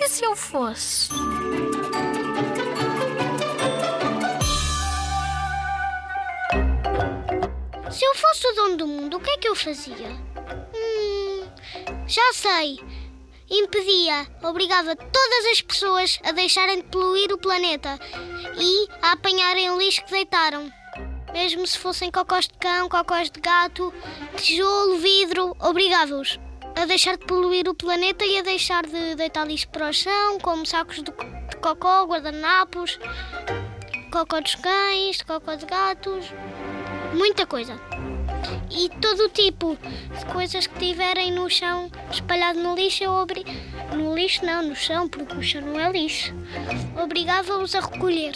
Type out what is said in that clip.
E se eu fosse? Se eu fosse o dono do mundo, o que é que eu fazia? Hum, já sei. Impedia, obrigava todas as pessoas a deixarem de poluir o planeta e a apanharem o lixo que deitaram. Mesmo se fossem cocós de cão, cocós de gato, tijolo, vidro, obrigava-os a deixar de poluir o planeta e a deixar de deitar lixo para o chão, como sacos de, de cocó, guardanapos, cocó dos cães, cocó de gatos, muita coisa. E todo o tipo de coisas que tiverem no chão espalhado no lixo, eu obri... No lixo não, no chão, porque o chão não é lixo. Obrigava-os a recolher.